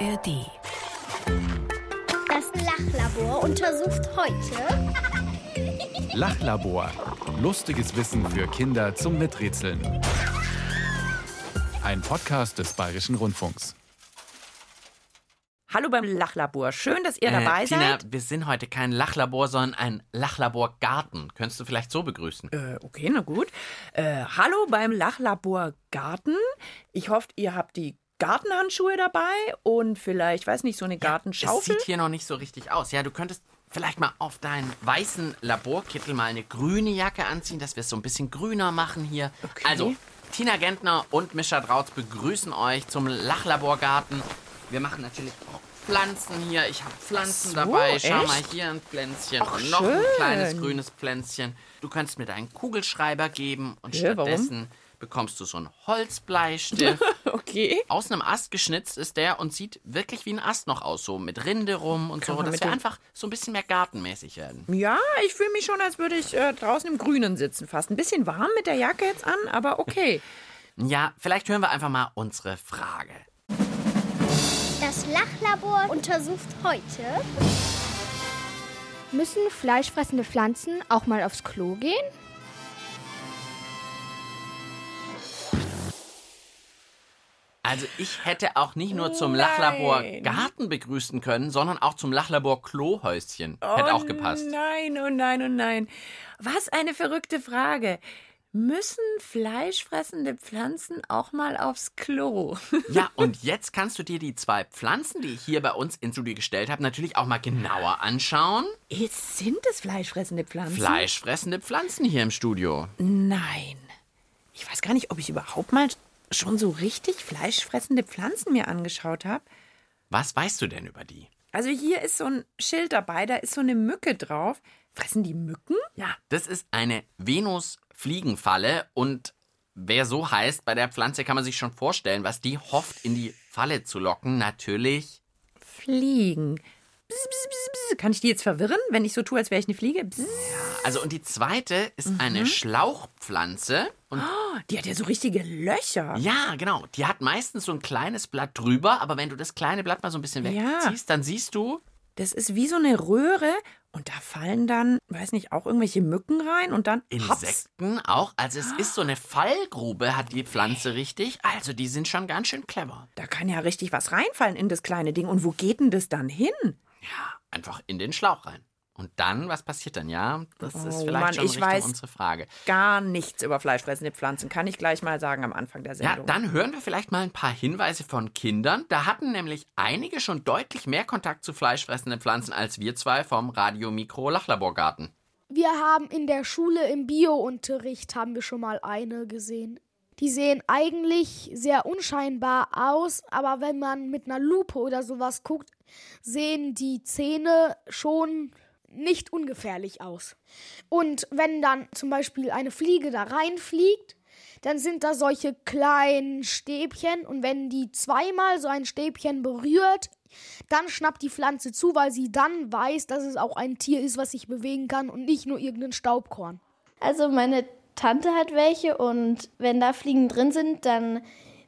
ARD. Das Lachlabor untersucht heute Lachlabor. Lustiges Wissen für Kinder zum Miträtseln. Ein Podcast des Bayerischen Rundfunks. Hallo beim Lachlabor. Schön, dass ihr Äh, dabei Tina, seid. wir sind heute kein Lachlabor, sondern ein Lachlaborgarten. Könntest du vielleicht so begrüßen? Äh, okay, na gut. Äh, hallo beim Lachlabor Garten. Ich hoffe, ihr habt die Gartenhandschuhe dabei und vielleicht, weiß nicht, so eine Gartenschaufel. sieht hier noch nicht so richtig aus. Ja, du könntest vielleicht mal auf deinen weißen Laborkittel mal eine grüne Jacke anziehen, dass wir es so ein bisschen grüner machen hier. Okay. Also, Tina Gentner und Mischa Drautz begrüßen euch zum Lachlaborgarten. Wir machen natürlich auch Pflanzen hier. Ich habe Pflanzen so, dabei. Schau echt? mal, hier ein Pflänzchen Ach, und noch ein schön. kleines grünes Pflänzchen. Du könntest mir deinen Kugelschreiber geben und Ja, warum? stattdessen bekommst du so einen Holzbleistift. okay. aus einem Ast geschnitzt ist der und sieht wirklich wie ein Ast noch aus, so mit Rinde rum und Kann so, dass mit wir einfach so ein bisschen mehr gartenmäßig werden. Ja, ich fühle mich schon, als würde ich äh, draußen im Grünen sitzen fast. Ein bisschen warm mit der Jacke jetzt an, aber okay. Ja, vielleicht hören wir einfach mal unsere Frage. Das Lachlabor untersucht heute Müssen fleischfressende Pflanzen auch mal aufs Klo gehen? Also ich hätte auch nicht nur zum Nein. Lachlabor Garten begrüßen können, sondern auch zum Lachlabor Klohäuschen. Hätte auch gepasst. Oh nein, oh nein, oh nein. Was eine verrückte Frage. Müssen fleischfressende Pflanzen auch mal aufs Klo? Ja, und jetzt kannst du dir die zwei Pflanzen, die ich hier bei uns ins Studio gestellt habe, natürlich auch mal genauer anschauen. Jetzt sind es fleischfressende Pflanzen? Fleischfressende Pflanzen hier im Studio. Nein. Ich weiß gar nicht, ob ich überhaupt mal schon so richtig fleischfressende Pflanzen mir angeschaut habe. Was weißt du denn über die? Also hier ist so ein Schild dabei, da ist so eine Mücke drauf. Fressen die Mücken? Ja, das ist eine Venus-Fliegenfalle und wer so heißt, bei der Pflanze kann man sich schon vorstellen, was die hofft, in die Falle zu locken. Natürlich. Fliegen. Kann ich die jetzt verwirren, wenn ich so tue, als wäre ich eine Fliege? Bzz. Also, und die zweite ist eine Schlauchpflanze. Und Oh, die hat ja so richtige Löcher. ja, genau, die hat meistens so ein kleines Blatt drüber, aber wenn du das kleine Blatt mal so ein bisschen Ja. wegziehst, dann siehst du, Das ist wie so eine Röhre und da fallen dann, weiß nicht, auch irgendwelche Mücken rein und dann hops. Insekten auch. Also, es ist so eine Fallgrube, hat die Pflanze richtig. Also, die sind schon ganz schön clever. Da kann ja richtig was reinfallen in das kleine Ding. Und wo geht denn das dann hin? Ja, einfach in den Schlauch rein. Und dann, was passiert dann? Ja, das ist Oh vielleicht Mann, schon ich Richtung weiß unsere Frage. Gar nichts über fleischfressende Pflanzen, kann ich gleich mal sagen am Anfang der Ja, Sendung. dann hören wir vielleicht mal ein paar Hinweise von Kindern. Da hatten nämlich einige schon deutlich mehr Kontakt zu fleischfressenden Pflanzen als wir zwei vom Radio Mikro Lachlaborgarten. Wir haben in der Schule im Bio-Unterricht haben wir schon mal eine gesehen. Die sehen eigentlich sehr unscheinbar aus, aber wenn man mit einer Lupe oder sowas guckt, sehen die Zähne schon nicht ungefährlich aus. Und wenn dann zum Beispiel eine Fliege da reinfliegt, dann sind da solche kleinen Stäbchen und wenn die zweimal so ein Stäbchen berührt, dann schnappt die Pflanze zu, weil sie dann weiß, dass es auch ein Tier ist, was sich bewegen kann und nicht nur irgendein Staubkorn. Also meine Tante hat welche und wenn da Fliegen drin sind, dann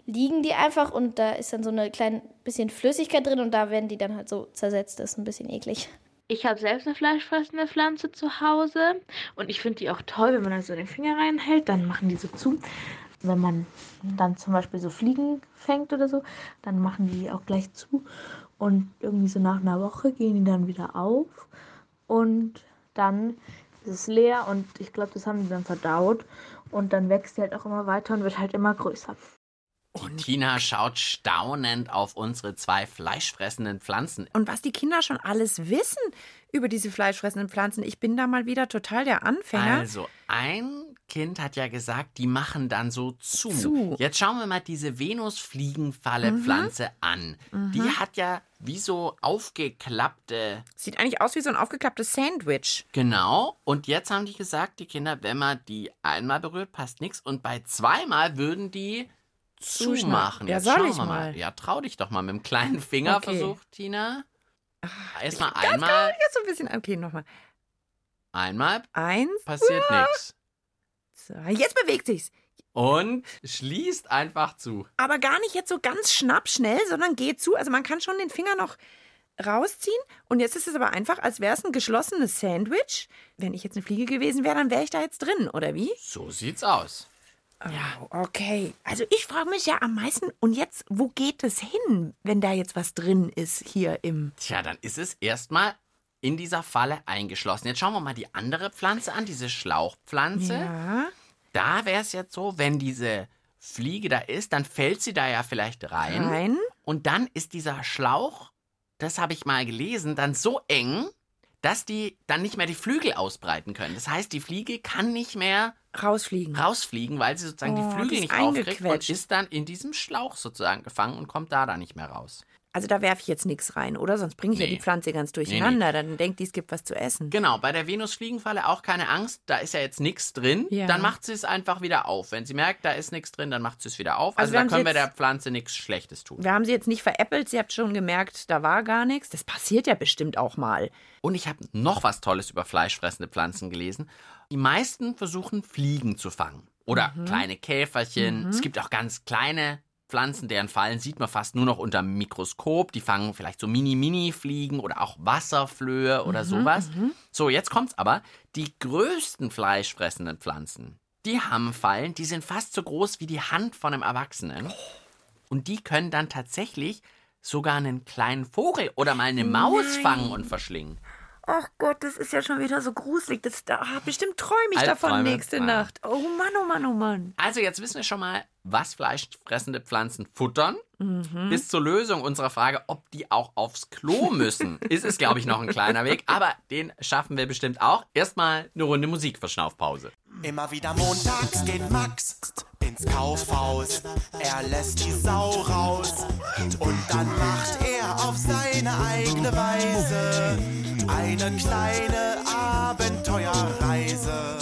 liegen die einfach und da ist dann so eine kleine bisschen Flüssigkeit drin und da werden die dann halt so zersetzt. Das ist ein bisschen eklig. Ich habe selbst eine fleischfressende Pflanze zu Hause und ich finde die auch toll, wenn man da so den Finger reinhält, dann machen die so zu. Wenn man dann zum Beispiel so Fliegen fängt oder so, dann machen die auch gleich zu und irgendwie so nach einer Woche gehen die dann wieder auf und dann ist es leer und ich glaube, das haben die dann verdaut und dann wächst die halt auch immer weiter und wird halt immer größer. Die Tina schaut staunend auf unsere zwei fleischfressenden Pflanzen. Und was die Kinder schon alles wissen über diese fleischfressenden Pflanzen, ich bin da mal wieder total der Anfänger. Also, ein Kind hat ja gesagt, die machen dann so zu. Zu. Jetzt schauen wir mal diese Venus-Fliegenfalle-Pflanze an. Die hat ja wie so aufgeklappte Sieht eigentlich aus wie so ein aufgeklapptes Sandwich. Genau. Und jetzt haben die gesagt, die Kinder, wenn man die einmal berührt, passt nichts. Und bei zweimal würden die. Zumachen. Ja, Jetzt soll ich wir mal. Ja, trau dich doch mal mit dem kleinen Finger Okay. versucht, Tina. Erstmal Ganz, einmal, Jetzt so ein bisschen. Okay, nochmal. einmal Eins, passiert nichts. zwei. Jetzt bewegt sich's. und schließt einfach zu. Aber gar nicht jetzt so ganz schnappschnell, sondern geht zu. Also man kann schon den Finger noch rausziehen. Und jetzt ist es aber einfach, als wäre es ein geschlossenes Sandwich. Wenn ich jetzt eine Fliege gewesen wäre, dann wäre ich da jetzt drin, oder wie? So sieht's aus. Ja, okay. Also ich frage mich ja am meisten, und jetzt, wo geht es hin, wenn da jetzt was drin ist hier im... Tja, dann ist es erstmal in dieser Falle eingeschlossen. Jetzt schauen wir mal die andere Pflanze an, diese Schlauchpflanze. Ja. Da wäre es jetzt so, wenn diese Fliege da ist, dann fällt sie da ja vielleicht rein. Rein. Und dann ist dieser Schlauch, das habe ich mal gelesen, dann so eng, dass die dann nicht mehr die Flügel ausbreiten können. Das heißt, die Fliege kann nicht mehr Rausfliegen. rausfliegen, weil sie sozusagen Oh, die Flügel nicht aufkriegt und ist dann in diesem Schlauch sozusagen gefangen und kommt da dann nicht mehr raus. Also da werfe ich jetzt nichts rein, oder? Sonst bringe ich ja Nee. die Pflanze ganz durcheinander. Dann denkt die, es gibt was zu essen. Genau, bei der Venusfliegenfalle auch keine Angst, da ist ja jetzt nichts drin. Ja. Dann macht sie es einfach wieder auf. Wenn sie merkt, da ist nichts drin, dann macht sie es wieder auf. Also Also, da können wir der Pflanze nichts Schlechtes tun. Wir haben sie jetzt nicht veräppelt. Sie habt schon gemerkt, da war gar nichts. Das passiert ja bestimmt auch mal. Und ich habe noch was Tolles über fleischfressende Pflanzen gelesen. Die meisten versuchen Fliegen zu fangen. Oder Mhm. kleine Käferchen. Es gibt auch ganz kleine Pflanzen, deren Fallen sieht man fast nur noch unter dem Mikroskop. Die fangen vielleicht so Mini-Mini-Fliegen oder auch Wasserflöhe oder Mhm, sowas. So, jetzt kommt's aber. Die größten fleischfressenden Pflanzen, die haben Fallen, die sind fast so groß wie die Hand von einem Erwachsenen. Und die können dann tatsächlich sogar einen kleinen Vogel oder mal eine Maus fangen und verschlingen. Ach Gott, das ist ja schon wieder so gruselig. Das, da, ah, bestimmt träume ich davon nächste Ja. Nacht. Oh Mann, oh Mann, oh Mann. Also jetzt wissen wir schon mal, was fleischfressende Pflanzen futtern. Bis zur Lösung unserer Frage, ob die auch aufs Klo müssen, ist es, glaube ich, noch ein kleiner Weg. Aber den schaffen wir bestimmt auch. Erstmal eine Runde Musikverschnaufpause. Immer wieder montags geht Max ins Kaufhaus. Er lässt die Sau raus und dann macht er auf seine eigene Weise eine kleine Abenteuerreise.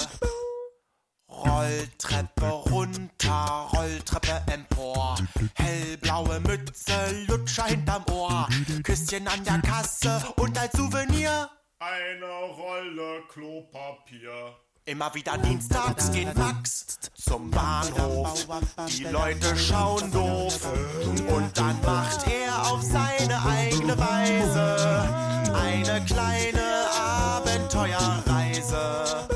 Rolltreppe runter, Rolltreppe empor. Hellblaue Mütze, Lutscher hinterm Ohr. Küsschen an der Kasse und als Souvenir Eine Rolle Klopapier. Immer wieder dienstags geht Max zum Bahnhof. Die Leute schauen doof. Und dann macht er auf seine eigene Weise eine kleine Abenteuerreise.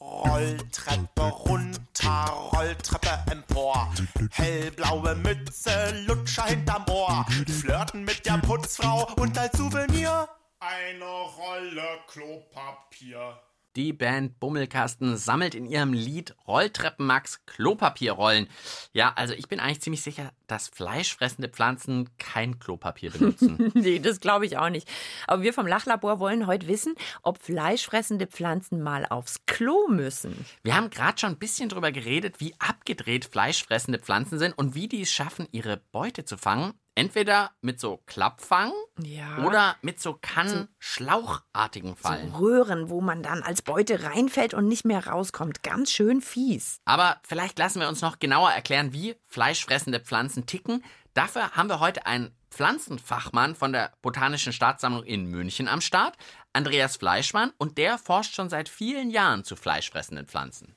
Rolltreppe runter, Rolltreppe empor. Hellblaue Mütze, Lutscher hinterm Ohr. Flirten mit der Putzfrau und als Souvenir Eine Rolle Klopapier. Die Band Bummelkasten sammelt in ihrem Lied Rolltreppen Max Klopapierrollen. Ja, also ich bin eigentlich ziemlich sicher, dass fleischfressende Pflanzen kein Klopapier benutzen. Nee, das glaube ich auch nicht. Aber wir vom Lachlabor wollen heute wissen, ob fleischfressende Pflanzen mal aufs Klo müssen. Wir haben gerade schon ein bisschen drüber geredet, wie abgedreht fleischfressende Pflanzen sind und wie die es schaffen, ihre Beute zu fangen. Entweder mit so Klappfang Ja. oder mit so Kann-Schlauchartigen Fallen. Röhren, wo man dann als Beute reinfällt und nicht mehr rauskommt. Ganz schön fies. Aber vielleicht lassen wir uns noch genauer erklären, wie fleischfressende Pflanzen ticken. Dafür haben wir heute einen Pflanzenfachmann von der Botanischen Staatssammlung in München am Start, Andreas Fleischmann, und der forscht schon seit vielen Jahren zu fleischfressenden Pflanzen.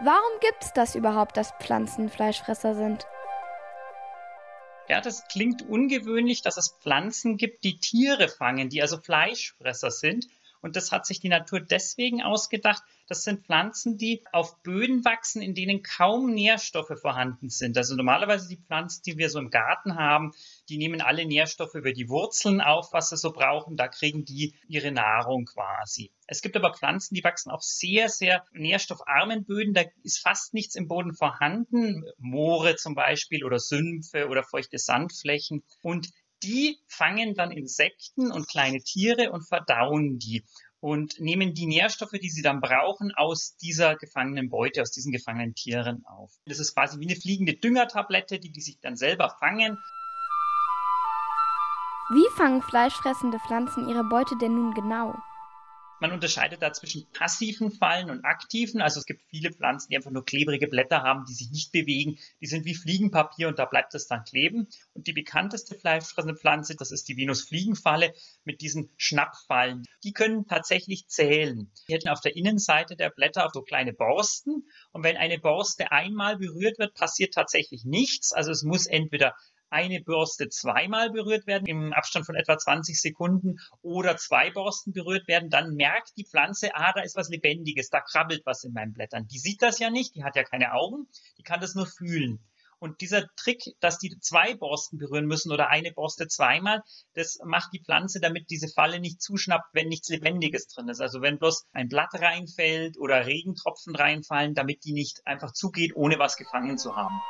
Warum gibt es das überhaupt, dass Pflanzen Fleischfresser sind? Ja, das klingt ungewöhnlich, dass es Pflanzen gibt, die Tiere fangen, die also Fleischfresser sind. Und das hat sich die Natur deswegen ausgedacht. Das sind Pflanzen, die auf Böden wachsen, in denen kaum Nährstoffe vorhanden sind. Also normalerweise die Pflanzen, die wir so im Garten haben, die nehmen alle Nährstoffe über die Wurzeln auf, was sie so brauchen. Da kriegen die ihre Nahrung quasi. Es gibt aber Pflanzen, die wachsen auf sehr, sehr nährstoffarmen Böden. Da ist fast nichts im Boden vorhanden. Moore zum Beispiel oder Sümpfe oder feuchte Sandflächen. Und die fangen dann Insekten und kleine Tiere und verdauen die und nehmen die Nährstoffe, die sie dann brauchen, aus dieser gefangenen Beute, aus diesen gefangenen Tieren auf. Das ist quasi wie eine fliegende Düngertablette, die die sich dann selber fangen. Wie fangen fleischfressende Pflanzen ihre Beute denn nun genau? Man unterscheidet da zwischen passiven Fallen und aktiven. Also es gibt viele Pflanzen, die einfach nur klebrige Blätter haben, die sich nicht bewegen. Die sind wie Fliegenpapier und da bleibt es dann kleben. Und die bekannteste fleischfressende Pflanze, das ist die Venusfliegenfalle mit diesen Schnappfallen. Die können tatsächlich zählen. Die hätten auf der Innenseite der Blätter so kleine Borsten. Und wenn eine Borste einmal berührt wird, passiert tatsächlich nichts. Also es muss entweder eine Bürste zweimal berührt werden im Abstand von etwa 20 Sekunden oder zwei Borsten berührt werden, dann merkt die Pflanze, ah, da ist was Lebendiges, da krabbelt was in meinen Blättern. Die sieht das ja nicht, die hat ja keine Augen, die kann das nur fühlen. Und dieser Trick, dass die zwei Borsten berühren müssen oder eine Borste zweimal, das macht die Pflanze, damit diese Falle nicht zuschnappt, wenn nichts Lebendiges drin ist. Also wenn bloß ein Blatt reinfällt oder Regentropfen reinfallen, damit die nicht einfach zugeht, ohne was gefangen zu haben.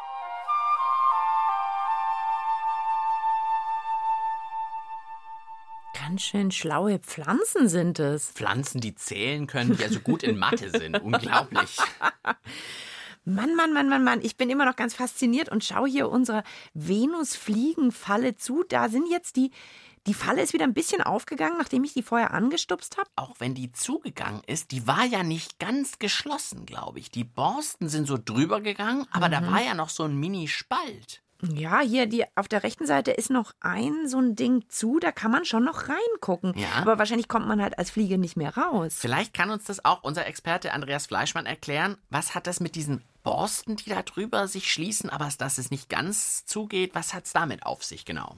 Ganz schön schlaue Pflanzen sind es. Pflanzen, die zählen können, die also gut in Mathe sind. Unglaublich. Mann, Mann, Mann, Mann, Mann, ich bin immer noch ganz fasziniert und schaue hier unserer Venusfliegenfalle zu. Da sind jetzt die, die Falle ist wieder ein bisschen aufgegangen, nachdem ich die vorher angestupst habe. Auch wenn die zugegangen ist, die war ja nicht ganz geschlossen, glaube ich. Die Borsten sind so drüber gegangen, aber mhm. da war ja noch so ein Mini-Spalt. Ja, hier die auf der rechten Seite ist noch ein so ein Ding zu, da kann man schon noch reingucken. Ja. Aber wahrscheinlich kommt man halt als Fliege nicht mehr raus. Vielleicht kann uns das auch unser Experte Andreas Fleischmann erklären. Was hat das mit diesen Borsten, die da drüber sich schließen, aber dass es nicht ganz zugeht, was hat es damit auf sich genau?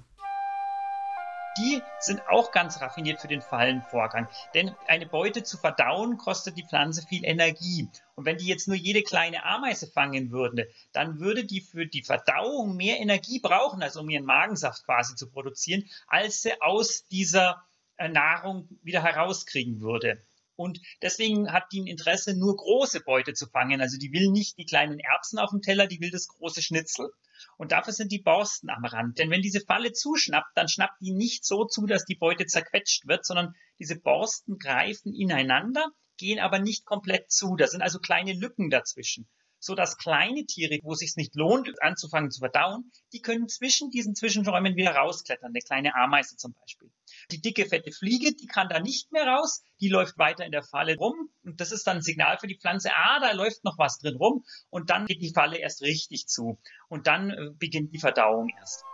Die sind auch ganz raffiniert für den Fallenvorgang. Denn eine Beute zu verdauen kostet die Pflanze viel Energie. Und wenn die jetzt nur jede kleine Ameise fangen würde, dann würde die für die Verdauung mehr Energie brauchen, also um ihren Magensaft quasi zu produzieren, als sie aus dieser äh, Nahrung wieder herauskriegen würde. Und deswegen hat die ein Interesse, nur große Beute zu fangen. Also die will nicht die kleinen Erbsen auf dem Teller, die will das große Schnitzel. Und dafür sind die Borsten am Rand. Denn wenn diese Falle zuschnappt, dann schnappt die nicht so zu, dass die Beute zerquetscht wird, sondern diese Borsten greifen ineinander, gehen aber nicht komplett zu. Da sind also kleine Lücken dazwischen so dass kleine Tiere, wo es sich nicht lohnt, anzufangen zu verdauen, die können zwischen diesen Zwischenräumen wieder rausklettern, eine kleine Ameise zum Beispiel. Die dicke, fette Fliege, die kann da nicht mehr raus, die läuft weiter in der Falle rum. Und das ist dann ein Signal für die Pflanze, ah, da läuft noch was drin rum. Und dann geht die Falle erst richtig zu. Und dann äh, beginnt die Verdauung erst.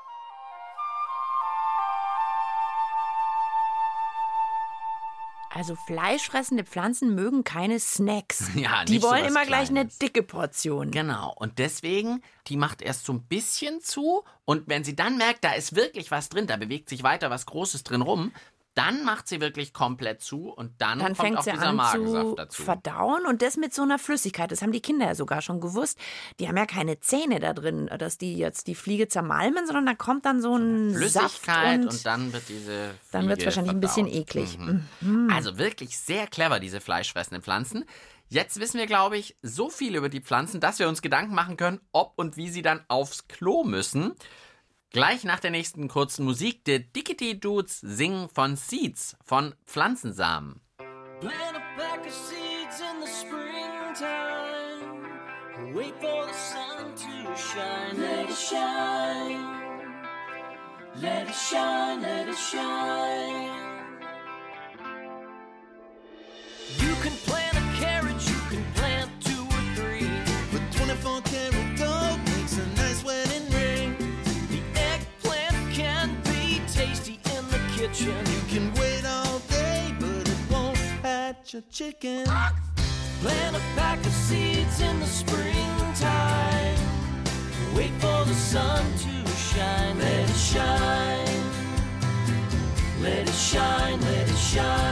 Also fleischfressende Pflanzen mögen keine Snacks. Ja, die wollen so immer Kleines. gleich eine dicke Portion. Genau. Und deswegen, die macht erst so ein bisschen zu. Und wenn sie dann merkt, da ist wirklich was drin, da bewegt sich weiter was Großes drin rum, dann macht sie wirklich komplett zu und dann, dann kommt fängt auch sie dieser an Magensaft zu dazu. verdauen und das mit so einer Flüssigkeit. Das haben die Kinder ja sogar schon gewusst. Die haben ja keine Zähne da drin, dass die jetzt die Fliege zermalmen, sondern da kommt dann so ein Flüssigkeit Saft und, und, dann wird diese Fliege dann wird es wahrscheinlich verdaut. ein bisschen eklig. Mhm. Mhm. Also wirklich sehr clever, diese fleischfressenden Pflanzen. Jetzt wissen wir, glaube ich, so viel über die Pflanzen, dass wir uns Gedanken machen können, ob und wie sie dann aufs Klo müssen. Gleich nach der nächsten kurzen Musik, der Dickety Dudes singen von Seeds, von Pflanzensamen. Plant a pack of seeds in the springtime. Wait for the sun to shine. Let it shine. Let it shine, let it shine. You can plant kitchen. You can wait all day, but it won't hatch a chicken. Plant a pack of seeds in the springtime. Wait for the sun to shine. Let it shine. Let it shine, let it shine.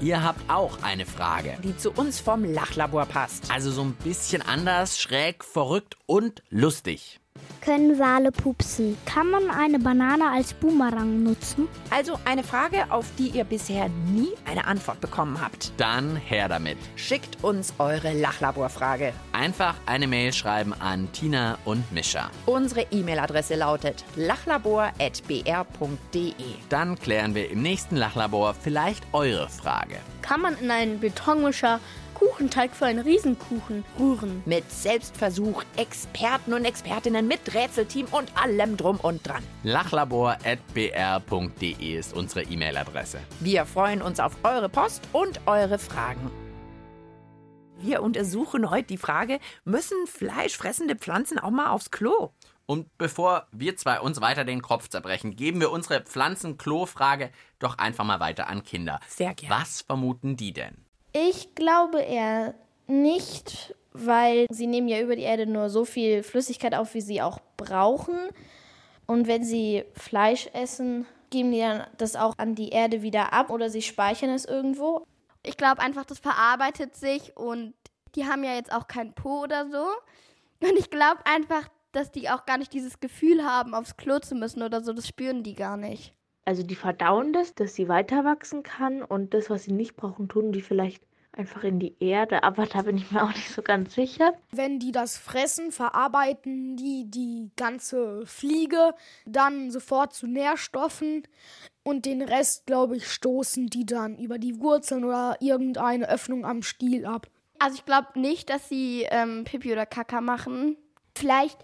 Ihr habt auch eine Frage. Die zu uns vom Lachlabor passt. Also so ein bisschen anders, schräg, verrückt und lustig. Können Wale pupsen? Kann man eine Banane als Boomerang nutzen? Also eine Frage, auf die ihr bisher nie eine Antwort bekommen habt. Dann her damit. Schickt uns eure Lachlaborfrage. Einfach eine Mail schreiben an Tina und Mischa. Unsere E-Mail-Adresse lautet lachlabor.br.de. Dann klären wir im nächsten Lachlabor vielleicht eure Frage. Kann man in einen Betonmischer Kuchenteig für einen Riesenkuchen rühren? Mit Selbstversuch, Experten und Expertinnen mit Rätselteam und allem drum und dran. lachlabor.br.de ist unsere E-Mail-Adresse. Wir freuen uns auf eure Post und eure Fragen. Wir untersuchen heute die Frage, müssen fleischfressende Pflanzen auch mal aufs Klo? Und bevor wir zwei uns weiter den Kopf zerbrechen, geben wir unsere Pflanzen-Klo-Frage doch einfach mal weiter an Kinder. Sehr gerne. Was vermuten die denn? Ich glaube eher nicht, weil sie nehmen ja über die Erde nur so viel Flüssigkeit auf, wie sie auch brauchen. Und wenn sie Fleisch essen, geben die dann das auch an die Erde wieder ab oder sie speichern es irgendwo. Ich glaube einfach, das verarbeitet sich und die haben ja jetzt auch kein Po oder so. Und ich glaube einfach, dass die auch gar nicht dieses Gefühl haben, aufs Klo zu müssen oder so. Das spüren die gar nicht. Also die verdauen das, dass sie weiter wachsen kann und das, was sie nicht brauchen, tun die vielleicht einfach in die Erde, aber da bin ich mir auch nicht so ganz sicher. Wenn die das fressen, verarbeiten die die ganze Fliege dann sofort zu Nährstoffen und den Rest, glaube ich, stoßen die dann über die Wurzeln oder irgendeine Öffnung am Stiel ab. Also ich glaube nicht, dass sie ähm, Pipi oder Kaka machen. Vielleicht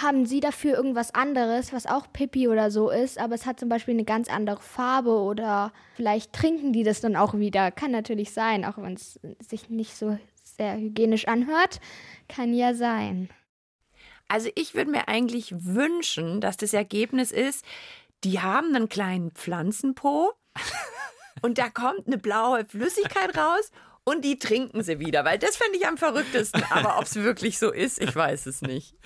haben sie dafür irgendwas anderes, was auch Pipi oder so ist, aber es hat zum Beispiel eine ganz andere Farbe oder vielleicht trinken die das dann auch wieder. Kann natürlich sein, auch wenn es sich nicht so sehr hygienisch anhört. Kann ja sein. Also ich würde mir eigentlich wünschen, dass das Ergebnis ist, die haben einen kleinen Pflanzenpo und da kommt eine blaue Flüssigkeit raus und die trinken sie wieder, weil das fände ich am verrücktesten. Aber ob es wirklich so ist, ich weiß es nicht.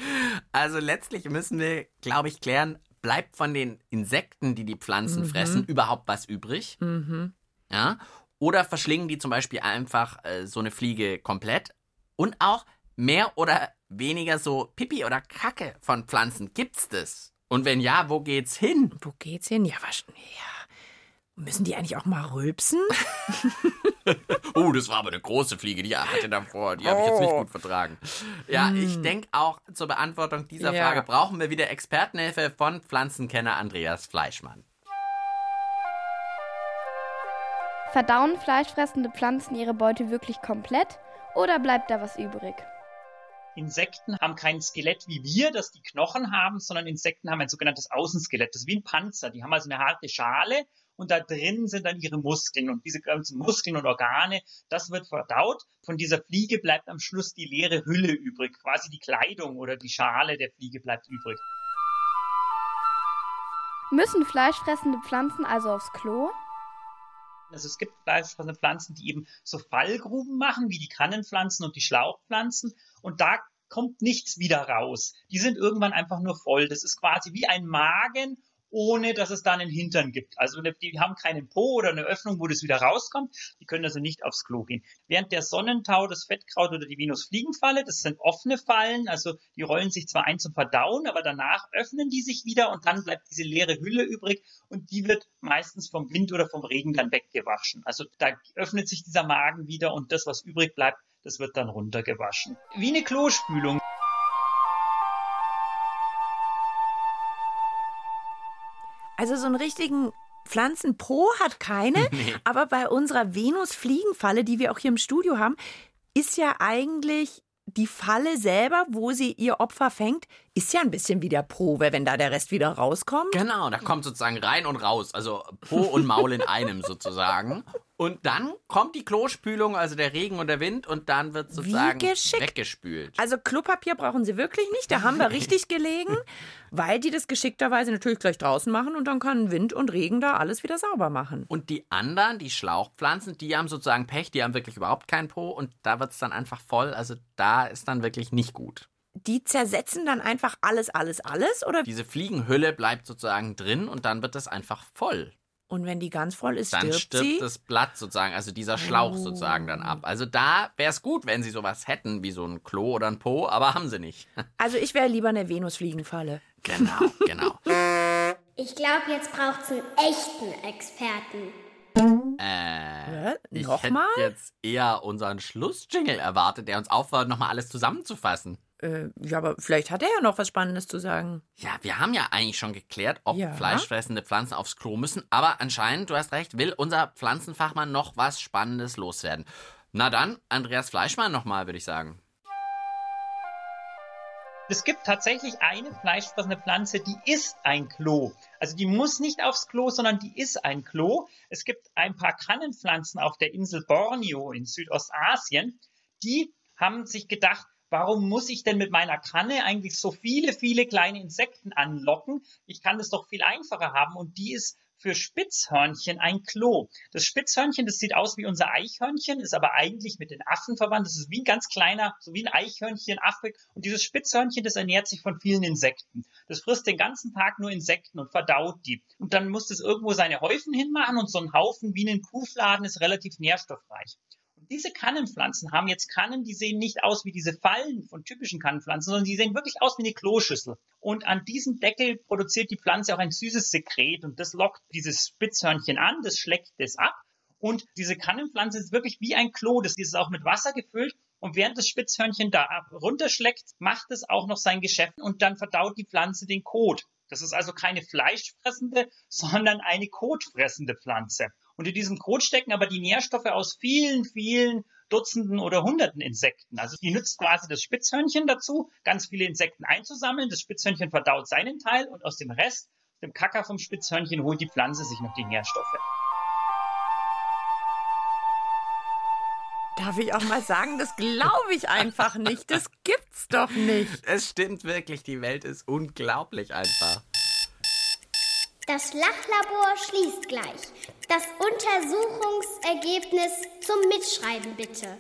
Also letztlich müssen wir, glaube ich, klären, bleibt von den Insekten, die die Pflanzen Mhm. fressen, überhaupt was übrig? Mhm. Ja? Oder verschlingen die zum Beispiel einfach äh, so eine Fliege komplett? Und auch mehr oder weniger so Pipi oder Kacke von Pflanzen, gibt's das? Und wenn ja, wo geht's hin? Wo geht's hin? Ja, was? Ja. Müssen die eigentlich auch mal rülpsen? Oh, das war aber eine große Fliege, die hatte davor, die habe ich jetzt nicht Oh. gut vertragen. Ja, Hm. ich denke auch zur Beantwortung dieser Ja. Frage brauchen wir wieder Expertenhilfe von Pflanzenkenner Andreas Fleischmann. Verdauen fleischfressende Pflanzen ihre Beute wirklich komplett oder bleibt da was übrig? Insekten haben kein Skelett wie wir, das die Knochen haben, sondern Insekten haben ein sogenanntes Außenskelett. Das ist wie ein Panzer. Die haben also eine harte Schale und da drin sind dann ihre Muskeln. Und diese ganzen Muskeln und Organe, das wird verdaut. Von dieser Fliege bleibt am Schluss die leere Hülle übrig. Quasi die Kleidung oder die Schale der Fliege bleibt übrig. Müssen fleischfressende Pflanzen also aufs Klo? Also es gibt fleischfressende Pflanzen, die eben so Fallgruben machen, wie die Kannenpflanzen und die Schlauchpflanzen. Und da kommt nichts wieder raus. Die sind irgendwann einfach nur voll. Das ist quasi wie ein Magen, ohne dass es da einen Hintern gibt. Also die haben keinen Po oder eine Öffnung, wo das wieder rauskommt. Die können also nicht aufs Klo gehen. Während der Sonnentau, das Fettkraut oder die Venusfliegenfalle, das sind offene Fallen. Also die rollen sich zwar ein zum Verdauen, aber danach öffnen die sich wieder und dann bleibt diese leere Hülle übrig und die wird meistens vom Wind oder vom Regen dann weggewaschen. Also da öffnet sich dieser Magen wieder und das, was übrig bleibt, das wird dann runtergewaschen. Wie eine Klospülung. Also so einen richtigen Pflanzenpo hat keine, Nee. aber bei unserer Venus-Fliegenfalle, die wir auch hier im Studio haben, ist ja eigentlich die Falle selber, wo sie ihr Opfer fängt, ist ja ein bisschen wie der Po, weil wenn da der Rest wieder rauskommt. Genau, da kommt sozusagen rein und raus, also Po und Maul in einem sozusagen. Und dann kommt die Klospülung, also der Regen und der Wind, und dann wird sozusagen weggespült. Also Klopapier brauchen sie wirklich nicht, da haben wir richtig gelegen, weil die das geschickterweise natürlich gleich draußen machen und dann kann Wind und Regen da alles wieder sauber machen. Und die anderen, die Schlauchpflanzen, die haben sozusagen Pech, die haben wirklich überhaupt keinen Po und da wird es dann einfach voll. Also da ist dann wirklich nicht gut. Die zersetzen dann einfach alles, alles, alles oder Diese Fliegenhülle bleibt sozusagen drin und dann wird das einfach voll. Und wenn die ganz voll ist, Dann stirbt, stirbt sie? das Blatt sozusagen, also dieser Schlauch Oh. sozusagen dann ab. Also da wäre es gut, wenn sie sowas hätten, wie so ein Klo oder ein Po, aber haben sie nicht. Also ich wäre lieber eine Venusfliegenfalle. Genau, genau. Ich glaube, jetzt braucht's einen echten Experten. Äh, ich Nochmal? hätte jetzt eher unseren Schlussjingle erwartet, der uns auffordert, nochmal alles zusammenzufassen. Äh, ja, aber vielleicht hat er ja noch was Spannendes zu sagen. Ja, wir haben ja eigentlich schon geklärt, ob Ja. fleischfressende Pflanzen aufs Klo müssen, aber anscheinend, du hast recht, will unser Pflanzenfachmann noch was Spannendes loswerden. Na dann, Andreas Fleischmann nochmal, würde ich sagen. Es gibt tatsächlich eine fleischfressende Pflanze, die ist ein Klo. Also die muss nicht aufs Klo, sondern die ist ein Klo. Es gibt ein paar Kannenpflanzen auf der Insel Borneo in Südostasien, die haben sich gedacht, warum muss ich denn mit meiner Kanne eigentlich so viele, viele kleine Insekten anlocken? Ich kann das doch viel einfacher haben und die ist für Spitzhörnchen ein Klo. Das Spitzhörnchen, das sieht aus wie unser Eichhörnchen, ist aber eigentlich mit den Affen verwandt. Das ist wie ein ganz kleiner, so wie ein Eichhörnchen, Affe. Und dieses Spitzhörnchen, das ernährt sich von vielen Insekten. Das frisst den ganzen Tag nur Insekten und verdaut die. Und dann muss es irgendwo seine Häufen hinmachen und so ein Haufen wie ein Kuhfladen ist relativ nährstoffreich. Diese Kannenpflanzen haben jetzt Kannen, die sehen nicht aus wie diese Fallen von typischen Kannenpflanzen, sondern die sehen wirklich aus wie eine Kloschüssel. Und an diesem Deckel produziert die Pflanze auch ein süßes Sekret und das lockt dieses Spitzhörnchen an, das schleckt es ab. Und diese Kannenpflanze ist wirklich wie ein Klo, das ist auch mit Wasser gefüllt. Und während das Spitzhörnchen da runterschleckt, macht es auch noch sein Geschäft und dann verdaut die Pflanze den Kot. Das ist also keine fleischfressende, sondern eine kotfressende Pflanze. Und in diesem Kot stecken aber die Nährstoffe aus vielen, vielen Dutzenden oder Hunderten Insekten. Also die nützt quasi das Spitzhörnchen dazu, ganz viele Insekten einzusammeln. Das Spitzhörnchen verdaut seinen Teil und aus dem Rest, dem Kacker vom Spitzhörnchen, holt die Pflanze sich noch die Nährstoffe. Darf ich auch mal sagen, das glaube ich einfach nicht. Das gibt's doch nicht. Es stimmt wirklich, die Welt ist unglaublich einfach. Das Lachlabor schließt gleich. Das Untersuchungsergebnis zum Mitschreiben bitte.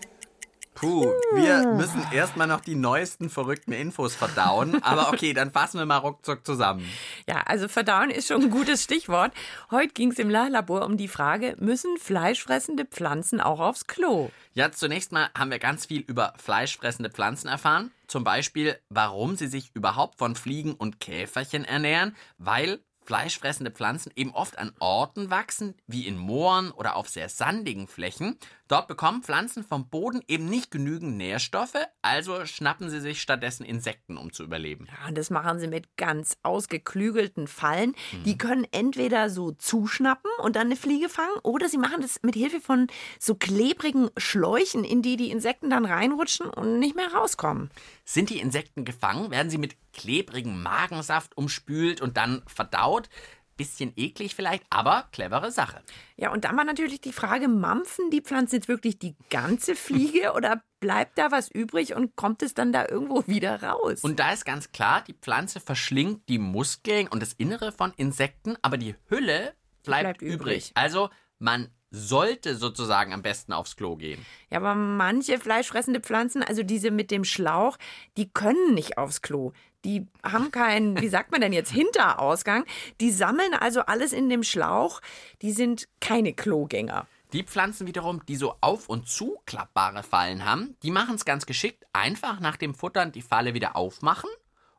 Puh, wir müssen erstmal noch die neuesten verrückten Infos verdauen. Aber okay, dann fassen wir mal ruckzuck zusammen. Ja, also verdauen ist schon ein gutes Stichwort. Heute ging es im Lachlabor um die Frage, müssen fleischfressende Pflanzen auch aufs Klo? Ja, zunächst mal haben wir ganz viel über fleischfressende Pflanzen erfahren. Zum Beispiel, warum sie sich überhaupt von Fliegen und Käferchen ernähren, weil fleischfressende Pflanzen eben oft an Orten wachsen, wie in Mooren oder auf sehr sandigen Flächen. Dort bekommen Pflanzen vom Boden eben nicht genügend Nährstoffe, also schnappen sie sich stattdessen Insekten, um zu überleben. Ja, und das machen sie mit ganz ausgeklügelten Fallen. Die können entweder so zuschnappen und dann eine Fliege fangen, oder sie machen das mit Hilfe von so klebrigen Schläuchen, in die die Insekten dann reinrutschen und nicht mehr rauskommen. Sind die Insekten gefangen, werden sie mit klebrigem Magensaft umspült und dann verdaut. Bisschen eklig vielleicht, aber clevere Sache. Ja, und dann war natürlich die Frage, mampfen die Pflanzen jetzt wirklich die ganze Fliege oder bleibt da was übrig und kommt es dann da irgendwo wieder raus? Und da ist ganz klar, die Pflanze verschlingt die Muskeln und das Innere von Insekten, aber die Hülle bleibt, bleibt übrig. übrig. Also man sollte sozusagen am besten aufs Klo gehen. Ja, aber manche fleischfressende Pflanzen, also diese mit dem Schlauch, die können nicht aufs Klo. Die haben keinen, wie sagt man denn jetzt, Hinterausgang. Die sammeln also alles in dem Schlauch. Die sind keine Klogänger. Die Pflanzen wiederum, die so auf- und zuklappbare Fallen haben, die machen es ganz geschickt. Einfach nach dem Futtern die Falle wieder aufmachen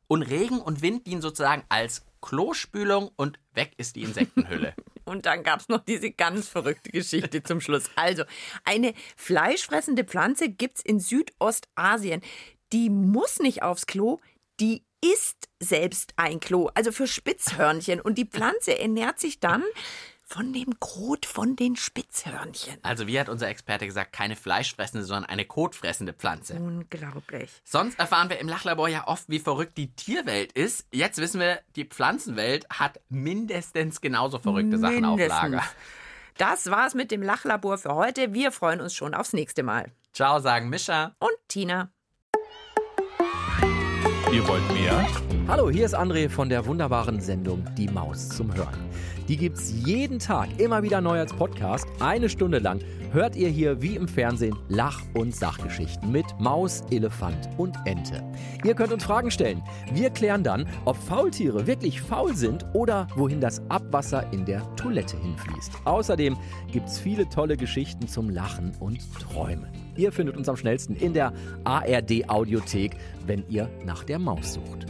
und Regen und Wind dienen sozusagen als Klospülung und weg ist die Insektenhülle. Und dann gab es noch diese ganz verrückte Geschichte zum Schluss. Also, eine fleischfressende Pflanze gibt's in Südostasien. Die muss nicht aufs Klo, die ist selbst ein Klo, also für Spitzhörnchen. Und die Pflanze ernährt sich dann von dem Kot von den Spitzhörnchen. Also wie hat unser Experte gesagt, keine fleischfressende, sondern eine kotfressende Pflanze. Unglaublich. Sonst erfahren wir im Lachlabor ja oft, wie verrückt die Tierwelt ist. Jetzt wissen wir, die Pflanzenwelt hat mindestens genauso verrückte Sachen auf Mindestens. Lager. Das war's mit dem Lachlabor für heute. Wir freuen uns schon aufs nächste Mal. Ciao, sagen Mischa. Und Tina. Ihr wollt mehr? Hallo, hier ist André von der wunderbaren Sendung Die Maus zum Hören. Die gibt's jeden Tag immer wieder neu als Podcast. Eine Stunde lang hört ihr hier wie im Fernsehen Lach- und Sachgeschichten mit Maus, Elefant und Ente. Ihr könnt uns Fragen stellen. Wir klären dann, ob Faultiere wirklich faul sind oder wohin das Abwasser in der Toilette hinfließt. Außerdem gibt's viele tolle Geschichten zum Lachen und Träumen. Ihr findet uns am schnellsten in der ARD Audiothek, wenn ihr nach der Maus sucht.